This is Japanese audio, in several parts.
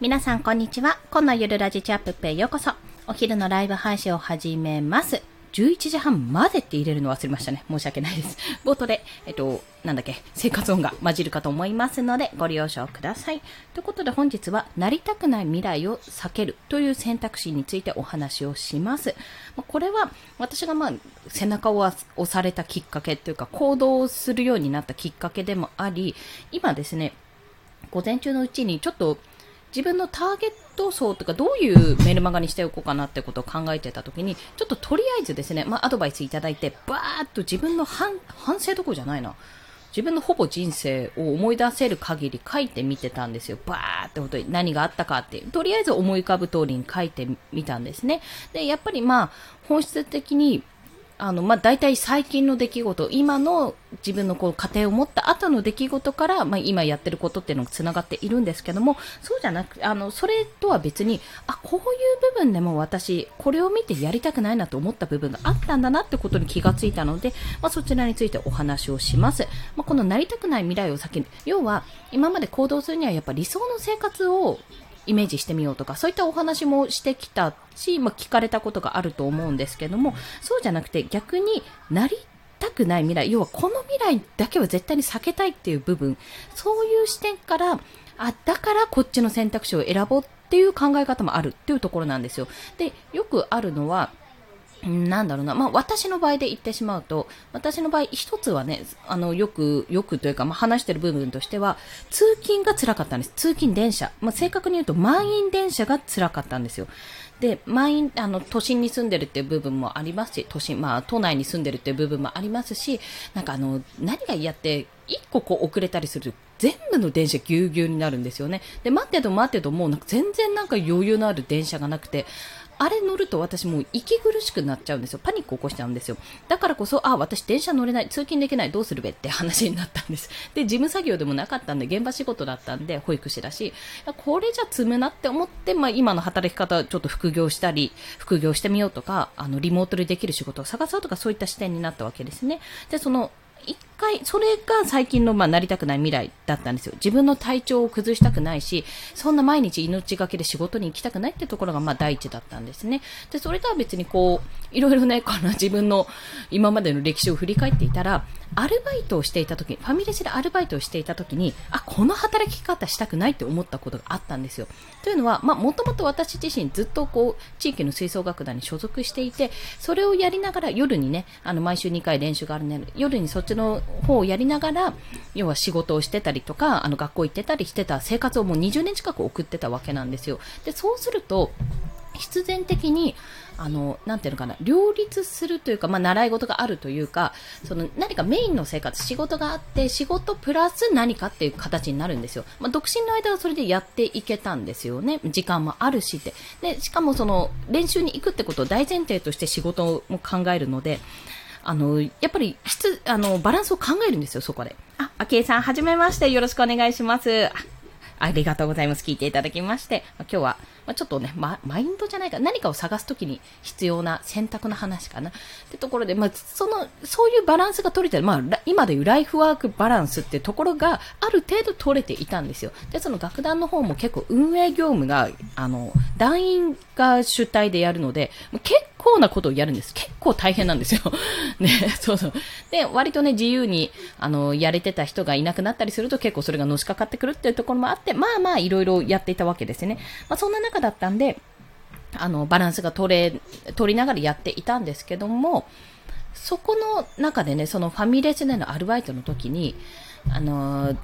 皆さんこんにちは。今のゆるラジチャップペへようこそ。お昼のライブ配信を始めます。11時半までって入れるの忘れましたね。申し訳ないです。冒頭で、えっと、なんだっけ、生活音が混じるかと思いますので、ご了承ください。ということで本日は、なりたくない未来を避けるという選択肢についてお話をします。これは、私がまあ、背中を押されたきっかけというか、行動をするようになったきっかけでもあり、今ですね、午前中のうちにちょっと自分のターゲット層とかどういうメルマガにしておこうかなってことを考えてた時にちょっととりあえずですね、まあ、アドバイスいただいてバーッと自分の反省どころじゃないな自分のほぼ人生を思い出せる限り書いてみてたんですよ。バーって本当に何があったかっていう。とりあえず思い浮かぶ通りに書いてみたんですね。で、やっぱりまあ、本質的にあの、まあ、大体最近の出来事、今の自分のこう家庭を持った後の出来事から、まあ、今やってることっていうのが繋がっているんですけども、そうじゃなく、あの、それとは別に、あ、こういう部分でも私、これを見てやりたくないなと思った部分があったんだなってことに気がついたので、まあ、そちらについてお話をします。まあ、このなりたくない未来を避ける。要は、今まで行動するにはやっぱ理想の生活をイメージしてみようとか、そういったお話もしてきたし、まあ、聞かれたことがあると思うんですけども、そうじゃなくて逆になりたくない未来、要はこの未来だけは絶対に避けたいっていう部分、そういう視点から、あ、だからこっちの選択肢を選ぼうっていう考え方もあるっていうところなんですよ。で、よくあるのは、なんだろうな。まあ、私の場合で言ってしまうと、私の場合、一つはね、あの、よく、よくというか、まあ、話してる部分としては、通勤が辛かったんです。通勤電車。まあ、正確に言うと、満員電車が辛かったんですよ。で、満員、あの、都心に住んでるっていう部分もありますし、都心、まあ、都内に住んでるっていう部分もありますし、なんかあの、何が嫌って、一個こう遅れたりすると、全部の電車ぎゅうぎゅうになるんですよね。で、待ってと待ってと、もうなんか全然なんか余裕のある電車がなくて、あれ乗ると私もう息苦しくなっちゃうんですよ。パニック起こしちゃうんですよ。だからこそ、あ、私電車乗れない、通勤できない、どうするべって話になったんです。で、事務作業でもなかったんで、現場仕事だったんで、保育士だし、これじゃ積むなって思って、まあ今の働き方、ちょっと副業したり、副業してみようとか、あの、リモートでできる仕事を探そうとか、そういった視点になったわけですね。で、その、一回、それが最近の、まあ、なりたくない未来だったんですよ。自分の体調を崩したくないし、そんな毎日命がけで仕事に行きたくないってところが、まあ、第一だったんですね。で、それとは別にこう、いろいろね、この自分の今までの歴史を振り返っていたら、アルバイトをしていた時、ファミレスでアルバイトをしていた時に、あ、この働き方したくないって思ったことがあったんですよ。というのは、まあ、もともと私自身ずっとこう、地域の吹奏楽団に所属していて、それをやりながら夜にね、あの、毎週2回練習があるね、夜にそっちの方をやりながら、要は仕事をしてたりとか、あの、学校行ってたりしてた生活をもう20年近く送ってたわけなんですよ。で、そうすると、必然的に、あの、なていうのかな、両立するというか、まあ、習い事があるというか、その、何かメインの生活、仕事があって、仕事プラス何かっていう形になるんですよ。まあ、独身の間はそれでやっていけたんですよね。時間もあるしって。で、しかもその、練習に行くってことを大前提として仕事も考えるので、あの、やっぱり、質、あの、バランスを考えるんですよ、そこで。あ、あけいさん、はじめまして、よろしくお願いします。ありがとうございます。聞いていただきまして。今日は、まあ、ちょっとね、ま、マインドじゃないか、何かを探すときに必要な選択の話かな。ってところで、まあ、その、そういうバランスが取れてる、まあ、今でいうライフワークバランスってところがある程度取れていたんですよ。で、その楽団の方も結構運営業務が、あの、団員が主体でやるので、結構なことをやるんです。結構大変なんですよ。ね、そうそう。で、割とね、自由に、あの、やれてた人がいなくなったりすると結構それがのしかかってくるっていうところもあって、まあまあいろいろやっていたわけですよね。まあそんな中だったんで、あの、バランスが取れ、取りながらやっていたんですけども、そこの中でね、そのファミレスでのアルバイトの時に、あのー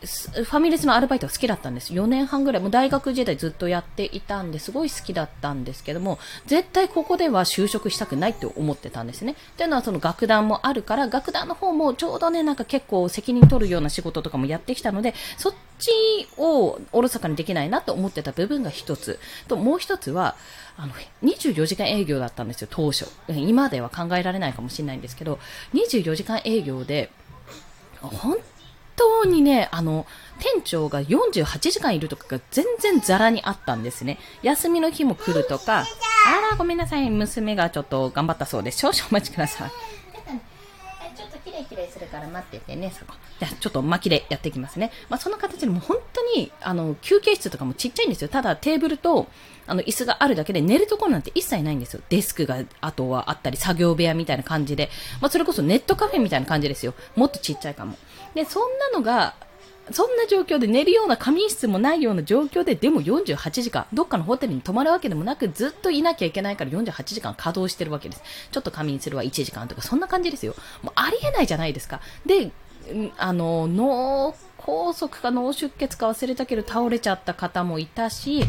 ファミレスのアルバイトが好きだったんです。4年半ぐらい、もう大学時代ずっとやっていたんで、すごい好きだったんですけども、絶対ここでは就職したくないって思ってたんですね。っていうのはその楽団もあるから、楽団の方もちょうどね、なんか結構責任取るような仕事とかもやってきたので、そっちをおろそかにできないなと思ってた部分が一つ。と、もう一つは、あの、24時間営業だったんですよ、当初。今では考えられないかもしれないんですけど、24時間営業で、本当にね、あの、店長が48時間いるとかが全然ザラにあったんですね。休みの日も来るとか、あら、ごめんなさい、娘がちょっと頑張ったそうで。少々お待ちください。キレイキレイするから待っててね、そこ。じゃあ、ちょっと巻きでやっていきますね。まあ、その形でも本当に、あの、休憩室とかもちっちゃいんですよ。ただ、テーブルと、あの、椅子があるだけで寝るところなんて一切ないんですよ。デスクが、あとはあったり、作業部屋みたいな感じで。まあ、それこそネットカフェみたいな感じですよ。もっとちっちゃいかも。で、そんなのが、そんな状況で寝るような仮眠室もないような状況で、でも48時間、どっかのホテルに泊まるわけでもなく、ずっといなきゃいけないから48時間稼働してるわけです。ちょっと仮眠するは1時間とか、そんな感じですよ。もうありえないじゃないですか。で、あの、脳梗塞か脳出血か忘れたけど倒れちゃった方もいたし、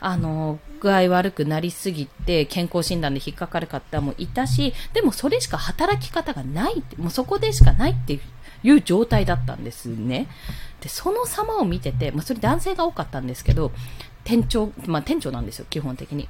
あの、具合悪くなりすぎて健康診断で引っかかる方もいたし、でもそれしか働き方がないもうそこでしかないっていう状態だったんですね。で、その様を見てて、まあ、それ男性が多かったんですけど、店長、まあ、店長なんですよ、基本的に。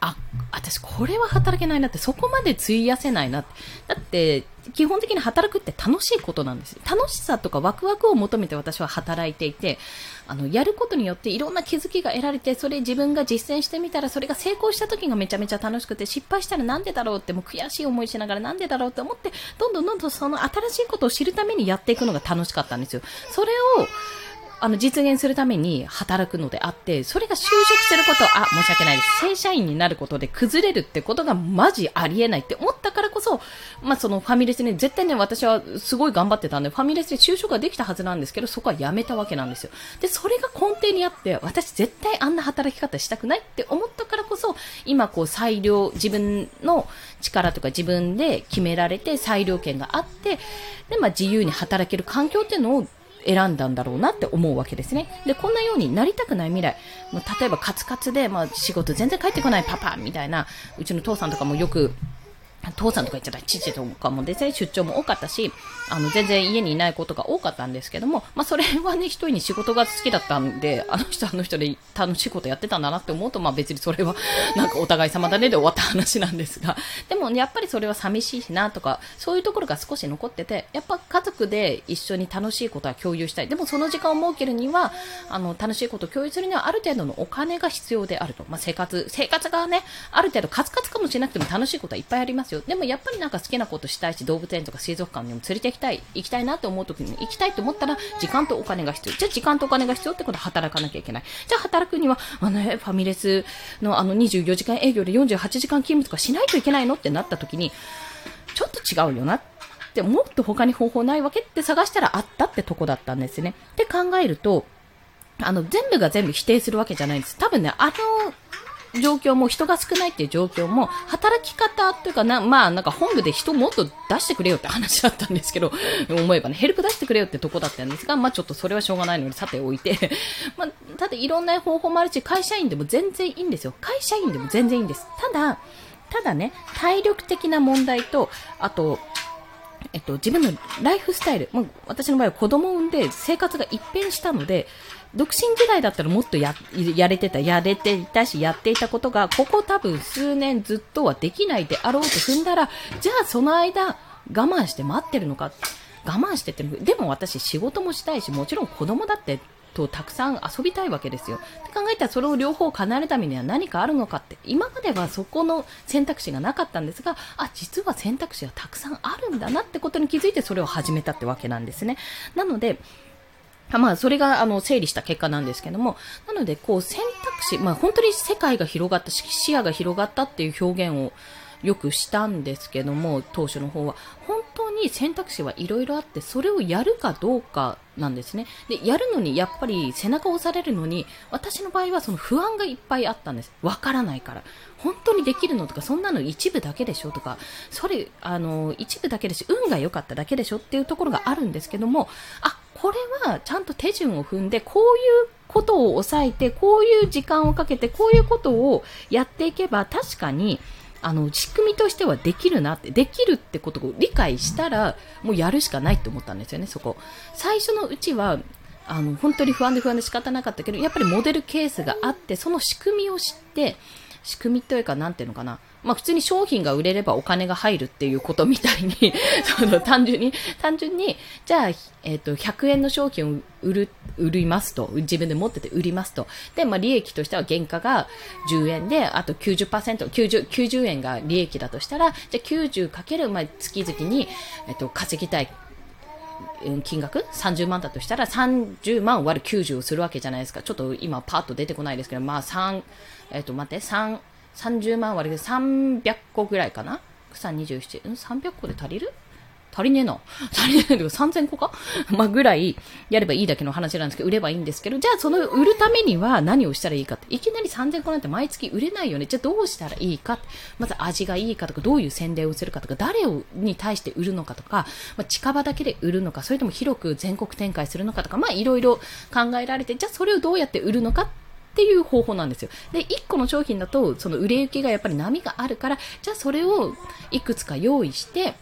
あ、私これは働けないなって、そこまで費やせないなって。だって、基本的に働くって楽しいことなんです。楽しさとかワクワクを求めて私は働いていて、あの、やることによっていろんな気づきが得られて、それ自分が実践してみたら、それが成功した時がめちゃめちゃ楽しくて、失敗したらなんでだろうって、もう悔しい思いしながらなんでだろうって思って、どんどんどんどんその新しいことを知るためにやっていくのが楽しかったんですよ。それを、あの、実現するために働くのであって、それが就職すること、あ、申し訳ないです。正社員になることで崩れるってことがマジありえないって思ったからこそ、まあ、そのファミレスね、絶対ね、私はすごい頑張ってたんで、ファミレスで就職ができたはずなんですけど、そこはやめたわけなんですよ。で、それが根底にあって、私絶対あんな働き方したくないって思ったからこそ、今こう裁量、自分の力とか自分で決められて裁量権があって、で、まあ、自由に働ける環境っていうのを選んだんだろうなって思うわけですね。で、こんなようになりたくない未来、もう例えばカツカツで、まあ、仕事全然帰ってこないパパみたいな、うちの父さんとかもよく父さんとか言っちゃった父とかもですね、出張も多かったし、あの、全然家にいないことが多かったんですけども、まあ、それはね、一人に仕事が好きだったんで、あの人あの人で楽しいことやってたんだなって思うと、まあ、別にそれは、なんかお互い様だねで終わった話なんですが、でも、ねやっぱりそれは寂しいしなとか、そういうところが少し残ってて、やっぱ家族で一緒に楽しいことは共有したい。でも、その時間を設けるには、あの、楽しいことを共有するには、ある程度のお金が必要であると。まあ、生活、生活がね、ある程度カツカツかもしれなくても楽しいことはいっぱいありますよ。でも、やっぱりなんか好きなことしたいし、動物園とか水族館にも連れて行きたい、行きたいなって思う時に行きたいと思ったら、時間とお金が必要。じゃあ時間とお金が必要ってことは働かなきゃいけない。じゃあ働くには、あの、ファミレスのあの24時間営業で48時間勤務とかしないといけないのってなった時に、ちょっと違うよなって、もっと他に方法ないわけって探したらあったってとこだったんですね。って考えると、あの、全部が全部否定するわけじゃないんです。多分ね、あの、状況も人が少ないっていう状況も働き方というかな、まあなんか本部で人もっと出してくれよって話だったんですけど、思えばね、ヘルプ出してくれよってとこだったんですが、まあちょっとそれはしょうがないのでさておいて、まあただいろんな方法もあるし、会社員でも全然いいんですよ。会社員でも全然いいんです。ただ、ただね、体力的な問題と、あと、えっと、自分のライフスタイル、もう私の場合は子供を産んで生活が一変したので、独身時代だったらもっとややれてた、やれていたし、やっていたことが、ここ多分数年ずっとはできないであろうと踏んだら、じゃあその間、我慢して待ってるのか。我慢してってでも私仕事もしたいし、もちろん子供だってとたくさん遊びたいわけですよ。って考えたらそれを両方叶えるためには何かあるのかって、今まではそこの選択肢がなかったんですが、あ、実は選択肢はたくさんあるんだなってことに気づいてそれを始めたってわけなんですね。なので、まあ、それが、あの、整理した結果なんですけども、なので、こう、選択肢、まあ、本当に世界が広がった、視野が広がったっていう表現をよくしたんですけども、当初の方は。本当に選択肢はいろいろあって、それをやるかどうかなんですね。で、やるのに、やっぱり背中を押されるのに、私の場合はその不安がいっぱいあったんです。わからないから。本当にできるのとか、そんなの一部だけでしょとか、それ、あの、一部だけでし、運が良かっただけでしょっていうところがあるんですけども、あ、これはちゃんと手順を踏んで、こういうことを抑えて、こういう時間をかけて、こういうことをやっていけば、確かに、あの、仕組みとしてはできるなって、できるってことを理解したら、もうやるしかないって思ったんですよね、そこ。最初のうちは、あの、本当に不安で不安で仕方なかったけど、やっぱりモデルケースがあって、その仕組みを知って、仕組みというか、なんていうのかな。まあ普通に商品が売れればお金が入るっていうことみたいに その単純に、単純に、じゃあ、えっ、ー、と、100円の商品を売る、売りますと、自分で持ってて売りますと。で、まあ利益としては原価が10円で、あと90%、90、90円が利益だとしたら、じゃあ90かける、まあ月々に、えっ、ー、と、稼ぎたい金額？30万だとしたら30万割る90をするわけじゃないですか。ちょっと今パッと出てこないですけど、まあ3、えっ、ー、と待って、3、30万割る300個ぐらいかな？草27、うん ?300 個で足りる？足りねえな。足りねえけど3000個か？まあ、ぐらいやればいいだけの話なんですけど、売ればいいんですけど、じゃあその売るためには何をしたらいいかって、いきなり3000個なんて毎月売れないよね。じゃあどうしたらいいかってまず味がいいかとか、どういう宣伝をするかとか、誰をに対して売るのかとか、まあ、近場だけで売るのか、それとも広く全国展開するのかとか、まあいろいろ考えられて、じゃあそれをどうやって売るのかっていう方法なんですよ。で、1個の商品だと、その売れ行きがやっぱり波があるから、じゃあそれをいくつか用意して、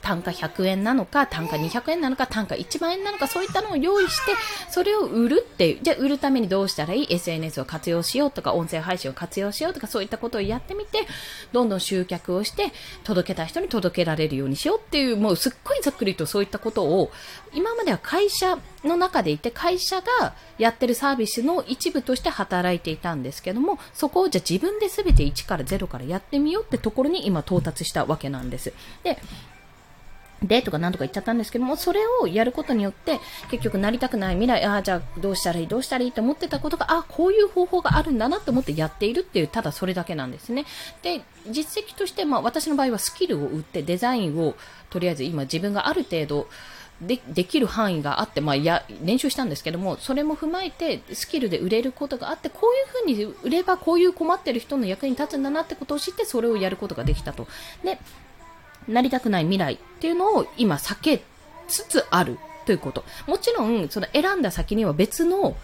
単価100円なのか、単価200円なのか、単価1万円なのか、そういったのを用意して、それを売るっていう、じゃあ売るためにどうしたらいい ?SNS を活用しようとか、音声配信を活用しようとか、そういったことをやってみて、どんどん集客をして、届けた人に届けられるようにしようっていう、もうすっごいざっくりとそういったことを、今までは会社の中でいて、会社がやってるサービスの一部として働いていたんですけども、そこをじゃあ自分で全て1から0からやってみようってところに今到達したわけなんです。で、でとかなんとか言っちゃったんですけども、それをやることによって、結局なりたくない未来、ああ、じゃあどうしたらいい、どうしたらいいと思ってたことが、ああこういう方法があるんだなと思ってやっているっていう、ただそれだけなんですね。で、実績として、まあ私の場合はスキルを売ってデザインを、とりあえず今自分がある程度、でできる範囲があって、まあ、や練習したんですけどもそれも踏まえてスキルで売れることがあってこういうふうに売ればこういう困ってる人の役に立つんだなってことを知ってそれをやることができたとでなりたくない未来っていうのを今避けつつあるということ。もちろん、その選んだ先には別の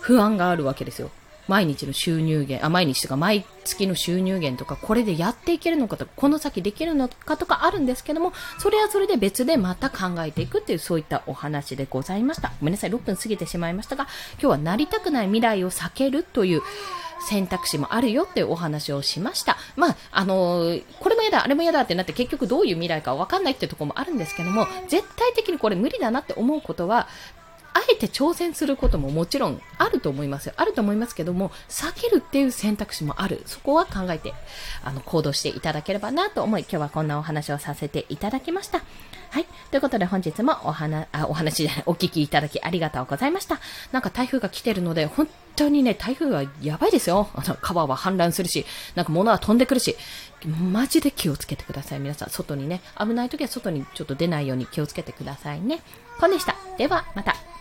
不安があるわけですよ。毎日の収入源、あ、毎日とか毎月の収入源とか、これでやっていけるのかとか、この先できるのかとかあるんですけども、それはそれで別でまた考えていくっていう、そういったお話でございました。ごめんなさい、6分過ぎてしまいましたが、今日はなりたくない未来を避けるという、選択肢もあるよっていうお話をしました。まあ、あのー、これも嫌だ、あれも嫌だってなって結局どういう未来かわかんないってところもあるんですけども、絶対的にこれ無理だなって思うことは、あえて挑戦することももちろんあると思いますよ。あると思いますけども、避けるっていう選択肢もある。そこは考えて、あの、行動していただければなと思い、今日はこんなお話をさせていただきました。はい。ということで本日もお話、あ、お話じゃない、お聞きいただきありがとうございました。なんか台風が来てるので、本当にね、台風はやばいですよ。あの、川は氾濫するし、なんか物は飛んでくるし、マジで気をつけてください。皆さん、外にね、危ない時は外にちょっと出ないように気をつけてくださいね。こんでした。では、また。